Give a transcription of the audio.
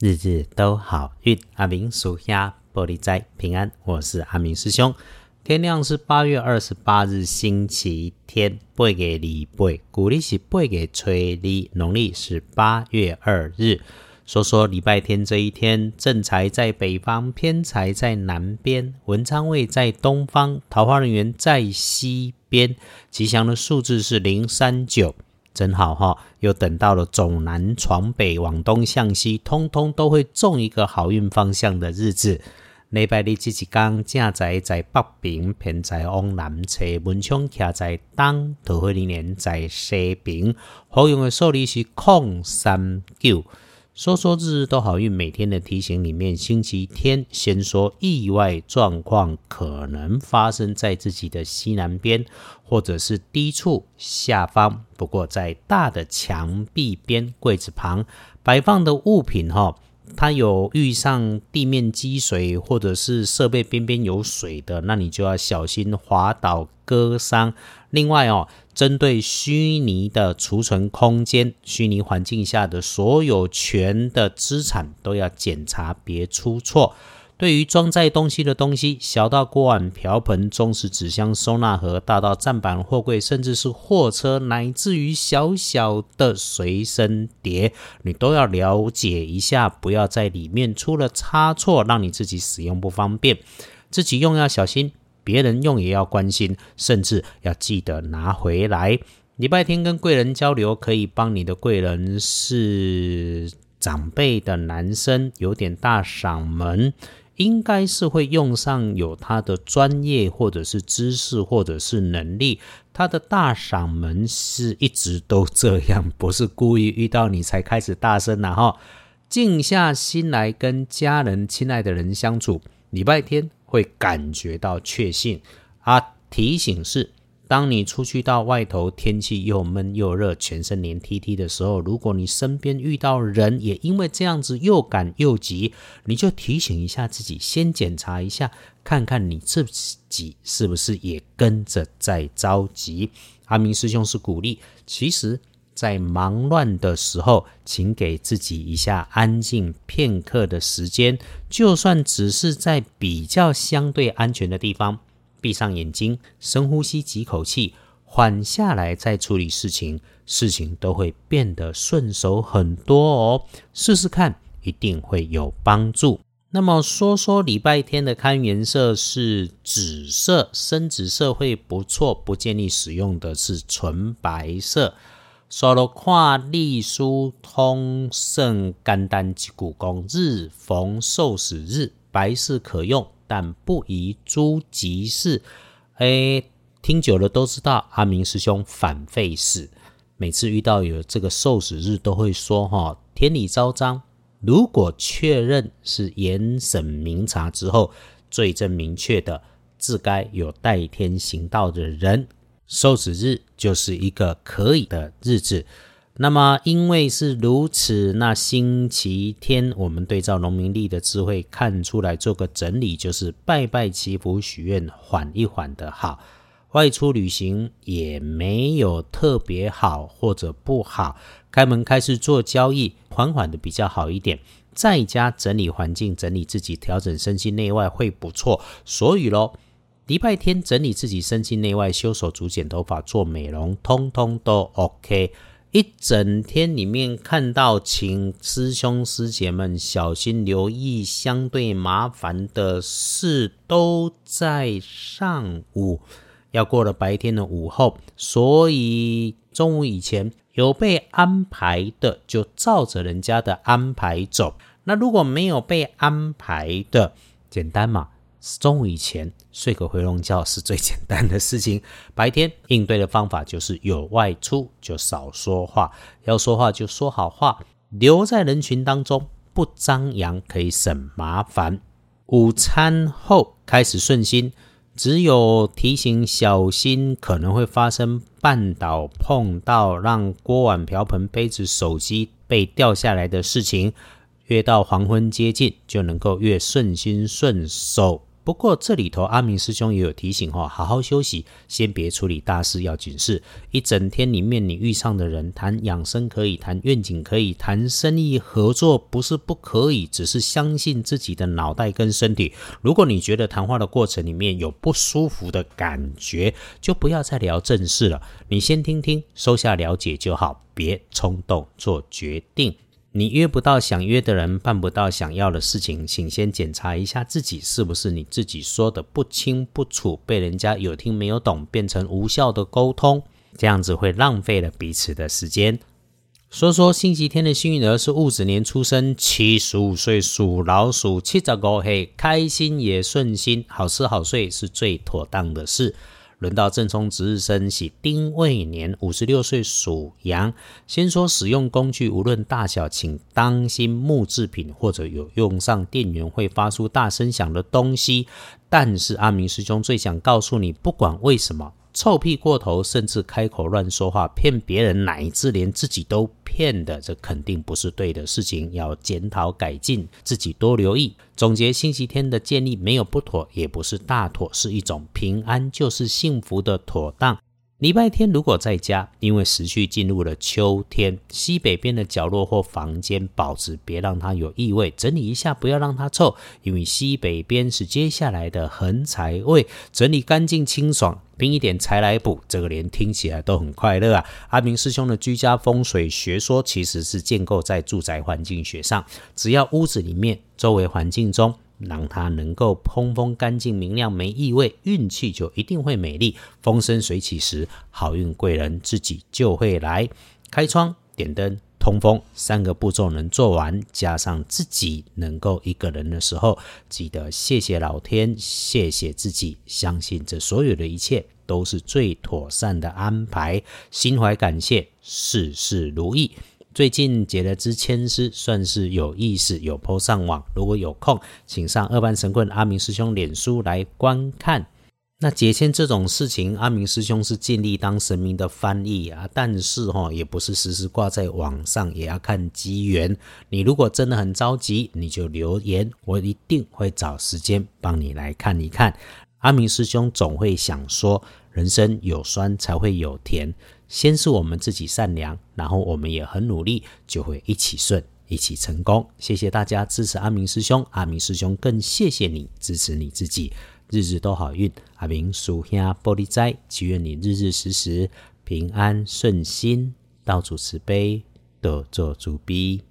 日日都好运，阿明属下玻璃斋平安。我是阿明师兄。天亮是八月二十八日星期天，八月礼拜，古历是八月初二，农历是八月二日。说说礼拜天这一天，正财在北方，偏财在南边，文昌位在东方，桃花人员在西边。吉祥的数字是零三九。真好哈！又等到了走南闯北、往东向西，通通都会中一个好运方向的日子。礼拜日这一天，正在在北平，偏在往南侧，文昌徛在东，桃花林年在西边。好用的数字是空三九。说说日日都好运，每天的提醒里面，星期天先说意外状况可能发生在自己的西南边，或者是低处下方。不过在大的墙壁边、柜子旁摆放的物品，哈，它有遇上地面积水，或者是设备边边有水的，那你就要小心滑倒割伤。另外哦。针对虚拟的储存空间、虚拟环境下的所有权的资产都要检查，别出错。对于装载东西的东西，小到锅碗瓢盆、中式纸箱、收纳盒，大到站板、货柜，甚至是货车，乃至于小小的随身碟，你都要了解一下，不要在里面出了差错，让你自己使用不方便，自己用要小心。别人用也要关心，甚至要记得拿回来。礼拜天跟贵人交流，可以帮你的贵人是长辈的男生，有点大嗓门，应该是会用上有他的专业或者是知识或者是能力。他的大嗓门是一直都这样，不是故意遇到你才开始大声的哈。静下心来跟家人、亲爱的人相处，礼拜天。会感觉到确信啊！提醒是，当你出去到外头，天气又闷又热，全身黏 T T 的时候，如果你身边遇到人也因为这样子又赶又急，你就提醒一下自己，先检查一下，看看你自己是不是也跟着在着急。阿明师兄是鼓励，其实。在忙乱的时候，请给自己一下安静片刻的时间，就算只是在比较相对安全的地方，闭上眼睛，深呼吸几口气，缓下来再处理事情，事情都会变得顺手很多哦。试试看，一定会有帮助。那么说说礼拜天的看颜色是紫色，深紫色会不错，不建议使用的是纯白色。说了看隶书通圣肝丹及骨功，日逢受死日，白事可用，但不宜诸吉事。哎，听久了都知道，阿明师兄反费事。每次遇到有这个受死日，都会说哈，天理昭彰。如果确认是严审明察之后，罪证明确的，自该有代天行道的人。受子日就是一个可以的日子，那么因为是如此，那星期天我们对照农民历的智慧看出来做个整理，就是拜拜祈福许愿，缓一缓的好。外出旅行也没有特别好或者不好，开门开始做交易，缓缓的比较好一点。在家整理环境，整理自己，调整身心内外会不错。所以喽。礼拜天整理自己身心内外，修手足、剪头发、做美容，通通都 OK。一整天里面看到，请师兄师姐们小心留意，相对麻烦的事都在上午，要过了白天的午后，所以中午以前有被安排的，就照着人家的安排走。那如果没有被安排的，简单嘛。中午以前睡个回笼觉是最简单的事情。白天应对的方法就是有外出就少说话，要说话就说好话，留在人群当中不张扬，可以省麻烦。午餐后开始顺心，只有提醒小心可能会发生绊倒、碰到让锅碗瓢盆、杯子、手机被掉下来的事情。越到黄昏接近，就能够越顺心顺手。不过这里头阿明师兄也有提醒哈，好好休息，先别处理大事要紧事。一整天里面你遇上的人，谈养生可以，谈愿景可以，谈生意合作不是不可以，只是相信自己的脑袋跟身体。如果你觉得谈话的过程里面有不舒服的感觉，就不要再聊正事了。你先听听，收下了解就好，别冲动做决定。你约不到想约的人，办不到想要的事情，请先检查一下自己是不是你自己说的不清不楚，被人家有听没有懂，变成无效的沟通，这样子会浪费了彼此的时间。说说星期天的幸运儿是戊子年出生，七十五岁属老鼠，七十五岁开心也顺心，好吃好睡是最妥当的事。轮到正冲值日生喜丁未年，五十六岁属羊。先说使用工具，无论大小，请当心木制品或者有用上电源会发出大声响的东西。但是阿明师兄最想告诉你，不管为什么。臭屁过头，甚至开口乱说话，骗别人，乃至连自己都骗的，这肯定不是对的事情，要检讨改进，自己多留意。总结星期天的建议，没有不妥，也不是大妥，是一种平安就是幸福的妥当。礼拜天如果在家，因为时序进入了秋天，西北边的角落或房间保持别让它有异味，整理一下，不要让它臭，因为西北边是接下来的横财位，整理干净清爽，并一点财来补，这个连听起来都很快乐啊！阿明师兄的居家风水学说其实是建构在住宅环境学上，只要屋子里面周围环境中。让它能够通风干净明亮没异味，运气就一定会美丽。风生水起时，好运贵人自己就会来。开窗、点灯、通风三个步骤能做完，加上自己能够一个人的时候，记得谢谢老天，谢谢自己，相信这所有的一切都是最妥善的安排，心怀感谢，事事如意。最近解了支签诗，算是有意思，有铺上网。如果有空，请上二班神棍阿明师兄脸书来观看。那解签这种事情，阿明师兄是尽力当神明的翻译啊，但是哈，也不是时时挂在网上，也要看机缘。你如果真的很着急，你就留言，我一定会找时间帮你来看一看。阿明师兄总会想说，人生有酸才会有甜。先是我们自己善良，然后我们也很努力，就会一起顺，一起成功。谢谢大家支持阿明师兄，阿明师兄更谢谢你支持你自己，日日都好运。阿明属下玻璃斋，祈愿你日日时时平安顺心，道主慈悲，多做主逼。